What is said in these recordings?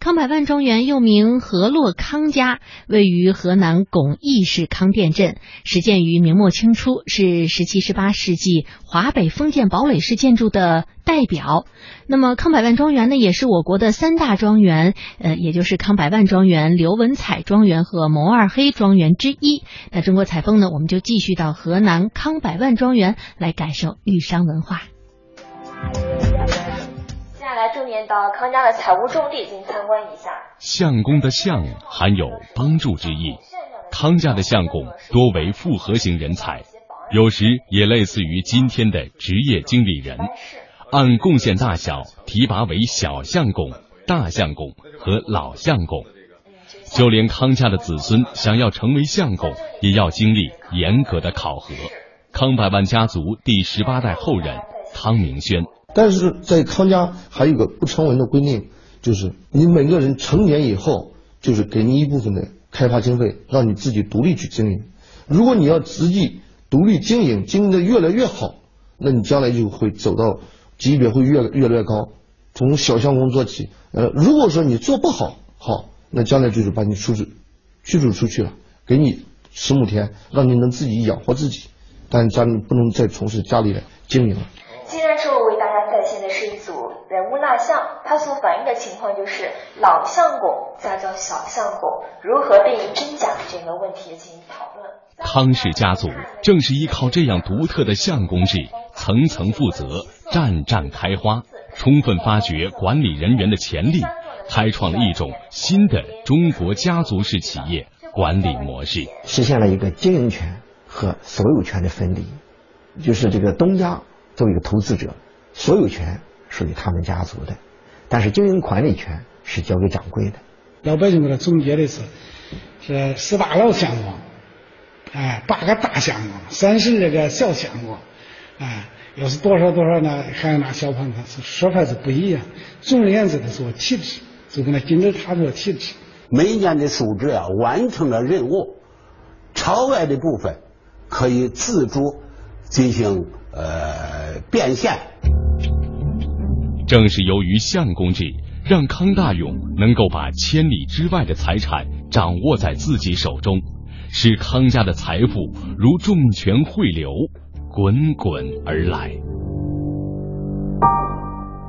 康百万庄园又名河洛康家，位于河南巩义市康店镇，始建于明末清初，是十七、十八世纪华北封建堡垒式建筑的代表。那么康百万庄园呢，也是我国的三大庄园，呃，也就是康百万庄园、刘文彩庄园和牟二黑庄园之一。那中国采风呢，我们就继续到河南康百万庄园来感受豫商文化。来重点到康家的财务重地进行参观一下。相公的相含有帮助之意，康家的相公多为复合型人才，有时也类似于今天的职业经理人，按贡献大小提拔为小相公、大相公和老相公。就连康家的子孙想要成为相公，也要经历严格的考核。康百万家族第十八代后人康明轩。但是在康家还有个不成文的规定，就是你每个人成年以后，就是给你一部分的开发经费，让你自己独立去经营。如果你要自己独立经营，经营的越来越好，那你将来就会走到级别会越越来越高，从小相公做起。呃，如果说你做不好，好，那将来就是把你出去驱逐出去了，给你十亩田，让你能自己养活自己，但家里不能再从事家里的经营了。人物蜡像，它所反映的情况就是老相公再叫小相公如何定义真假这个问题进行讨论。康氏家族正是依靠这样独特的相公制，层层负责，战战开花，充分发掘管理人员的潜力，开创了一种新的中国家族式企业管理模式，实现了一个经营权和所有权的分离，就是这个东家作为一个投资者，所有权。属于他们家族的，但是经营管理权是交给掌柜的。老百姓给他总结的是：是十八老相公，哎，八个大相公，三十这个小相公，哎，又是多少多少呢？还有那小朋友说法是不一样。总而言之，他说体制，就跟那金字塔做体制。每年的数值啊，完成了任务，超外的部分可以自主进行呃变现。正是由于相公制，让康大勇能够把千里之外的财产掌握在自己手中，使康家的财富如重泉汇流，滚滚而来。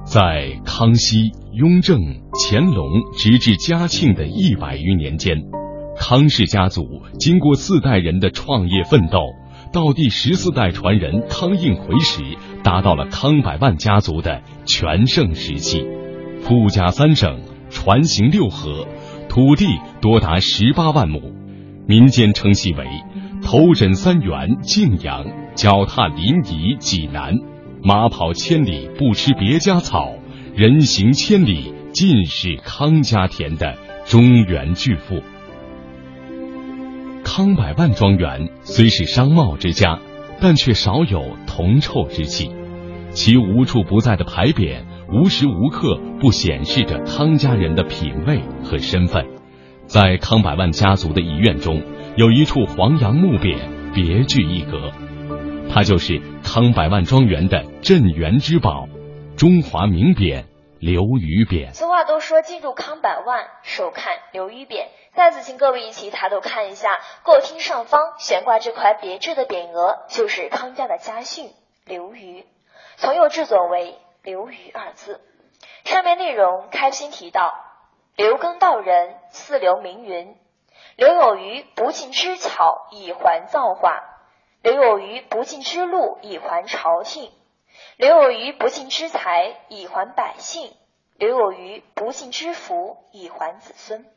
在康熙、雍正、乾隆直至嘉庆的一百余年间，康氏家族经过四代人的创业奋斗。到第十四代传人康应奎时，达到了康百万家族的全盛时期，富甲三省，船行六河，土地多达十八万亩，民间称其为“头枕三元泾阳，脚踏临沂济南，马跑千里不吃别家草，人行千里尽是康家田”的中原巨富。康百万庄园虽是商贸之家，但却少有铜臭之气。其无处不在的牌匾，无时无刻不显示着康家人的品味和身份。在康百万家族的遗愿中，有一处黄杨木匾，别具一格。它就是康百万庄园的镇园之宝——中华名匾刘禹匾。俗话都说，进入康百万，首看刘禹匾。再次请各位一起抬头看一下，过厅上方悬挂这块别致的匾额，就是康家的家训“刘虞”，从右至左为“刘虞”二字。上面内容开篇提到：“刘耕道人，四刘名云。刘有余不尽之巧，以还造化；刘有余不尽之路，以还朝廷；留有余不尽之财，以还百姓；留有余不尽之福，以还子孙。”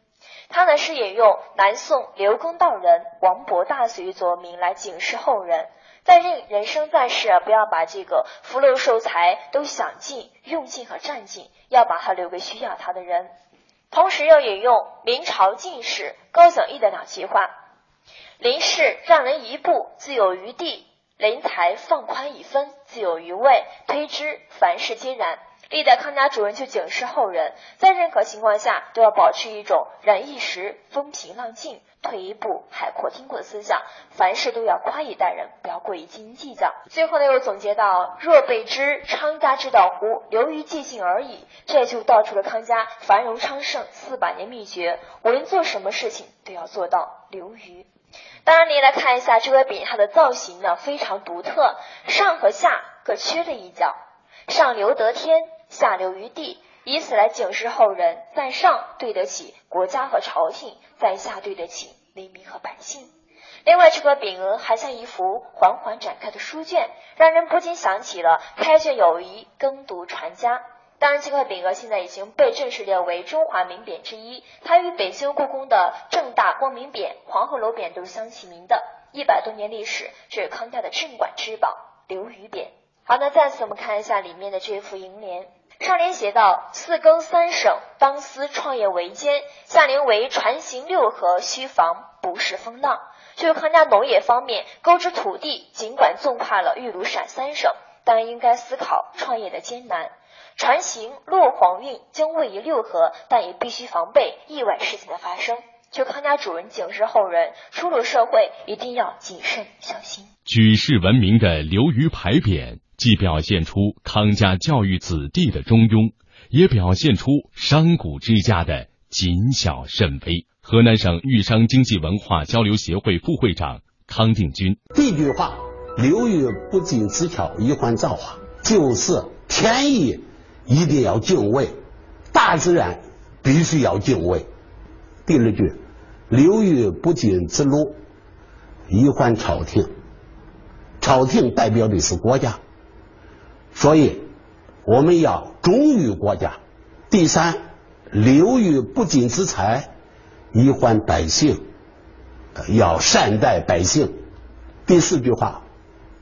他呢是引用南宋刘公道人王勃大隋作名来警示后人，在人人生在世啊，不要把这个福禄寿财都享尽、用尽和占尽，要把它留给需要它的人。同时又引用明朝进士高讲义的两句话：“临事让人一步，自有余地；临财放宽一分，自有余味。推之，凡事皆然。”历代康家主人就警示后人，在任何情况下都要保持一种忍一时风平浪静，退一步海阔天空的思想，凡事都要宽以待人，不要过于斤斤计较。最后呢，又总结到：若被知昌家之道乎？流于寂静而已。这就道出了康家繁荣昌盛四百年秘诀，无论做什么事情都要做到流于。当然，您来看一下这个匾，它的造型呢非常独特，上和下各缺了一角，上流得天，下流于地，以此来警示后人，在上对得起国家和朝廷，在下对得起黎民和百姓。另外，这个匾额还像一幅缓缓展开的书卷，让人不禁想起了开卷有益，耕读传家。当然，这块匾额现在已经被正式列为中华名匾之一，它与北京故宫的正大光明匾、黄鹤楼匾都是相齐名的。一百多年历史，这是康家的镇馆之宝——刘余匾。好，那再次我们看一下里面的这幅楹联，上联写道：“四更三省，当思创业维艰。”下联为“船行六合，须防不是风浪。”就是康家农业方面，购置土地，尽管纵跨了豫鲁陕三省，但应该思考创业的艰难。船行落黄运将位于六合，但也必须防备意外事情的发生。就康家主人警示后人，出入社会一定要谨慎小心。举世闻名的刘虞牌匾，既表现出康家教育子弟的中庸，也表现出商贾之家的谨小慎微。河南省豫商经济文化交流协会副会长康定军：第一句话“刘虞不仅自巧，一环造化”，就是天意。一定要敬畏大自然，必须要敬畏。第二句，刘虞不仅之路，一换朝廷，朝廷代表的是国家，所以我们要忠于国家。第三，刘虞不仅之财，一换百姓，要善待百姓。第四句话，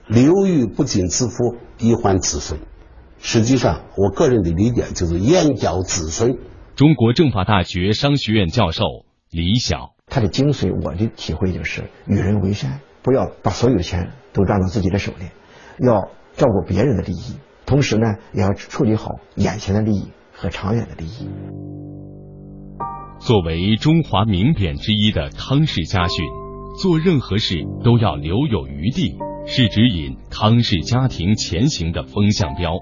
刘虞不仅之福，一换子孙。实际上，我个人的理解就是言教子孙。中国政法大学商学院教授李晓，他的精髓，我的体会就是与人为善，不要把所有的钱都赚到自己的手里，要照顾别人的利益，同时呢，也要处理好眼前的利益和长远的利益。作为中华名匾之一的康氏家训，做任何事都要留有余地，是指引康氏家庭前行的风向标。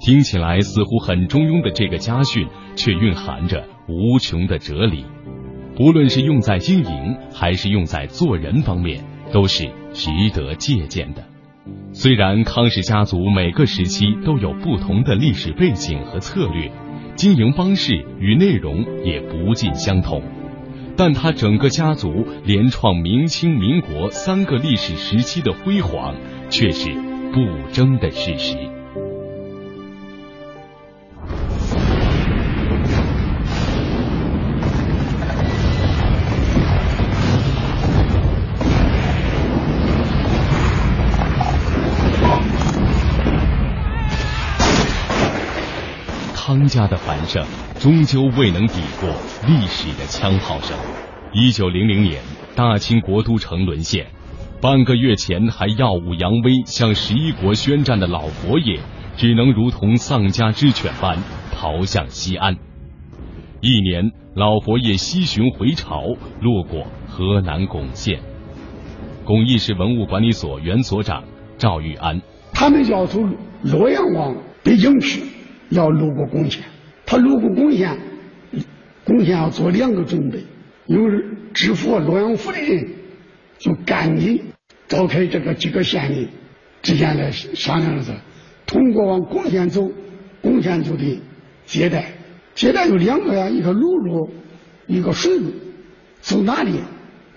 听起来似乎很中庸的这个家训，却蕴含着无穷的哲理。不论是用在经营，还是用在做人方面，都是值得借鉴的。虽然康氏家族每个时期都有不同的历史背景和策略，经营方式与内容也不尽相同，但他整个家族连创明清民国三个历史时期的辉煌，却是不争的事实。家的繁盛终究未能抵过历史的枪炮声。一九零零年，大清国都城沦陷，半个月前还耀武扬威向十一国宣战的老佛爷，只能如同丧家之犬般逃向西安。一年，老佛爷西巡回朝，路过河南巩县。巩义市文物管理所原所长赵玉安，他们要从洛阳往北京去。要路过贡献，他路过贡献，贡献要做两个准备。有知府洛阳府的人就赶紧召开这个几个县令之间的商量着，通过往贡献走，贡献就得接待，接待有两个呀，一个陆路，一个水路，走哪里？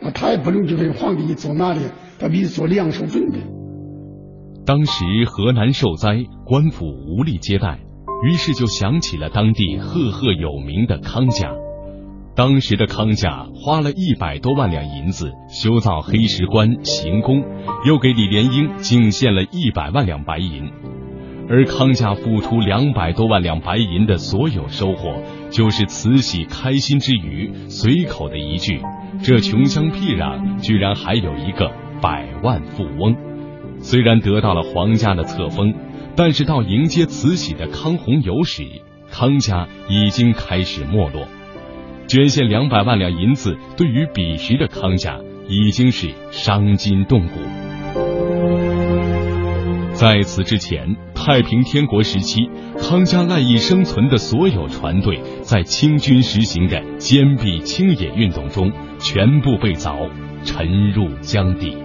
啊，他也不能就问皇帝走哪里，他必须做两手准备。当时河南受灾，官府无力接待。于是就想起了当地赫赫有名的康家。当时的康家花了一百多万两银子修造黑石棺行宫，又给李莲英敬献了一百万两白银。而康家付出两百多万两白银的所有收获，就是慈禧开心之余随口的一句：“这穷乡僻壤居然还有一个百万富翁。”虽然得到了皇家的册封。但是到迎接慈禧的康弘游时，康家已经开始没落。捐献两百万两银子，对于彼时的康家已经是伤筋动骨。在此之前，太平天国时期，康家赖以生存的所有船队，在清军实行的坚壁清野运动中，全部被凿，沉入江底。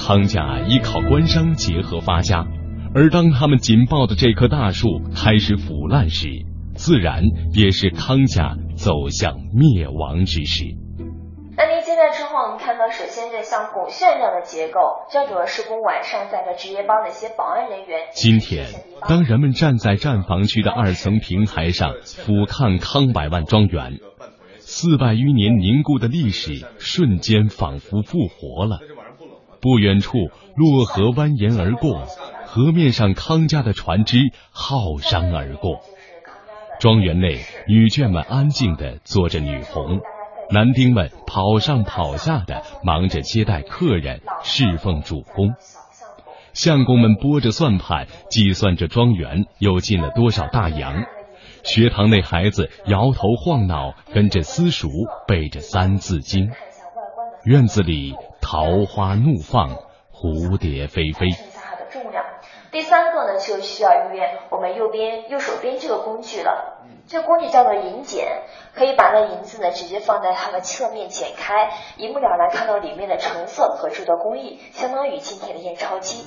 康家依靠官商结合发家，而当他们紧抱的这棵大树开始腐烂时，自然也是康家走向灭亡之时。那您进来之后，我们看到首先这像拱券这样的结构，这主要是供晚上在个值夜班的一些保安人员。今天，当人们站在站房区的二层平台上俯瞰康百万庄园，四百余年凝固的历史瞬间仿佛复活了。不远处，洛河蜿蜒而过，河面上康家的船只浩商而过。庄园内，女眷们安静地做着女红，男丁们跑上跑下的忙着接待客人、侍奉主公。相公们拨着算盘，计算着庄园又进了多少大洋。学堂内孩子摇头晃脑，跟着私塾背着《三字经》。院子里桃花怒放，蝴蝶飞飞。第三个呢，就需要用我们右边右手边这个工具了。这个工具叫做银剪，可以把那银子呢直接放在它的侧面剪开，一目了然看到里面的成色和制作工艺，相当于今天的验钞机。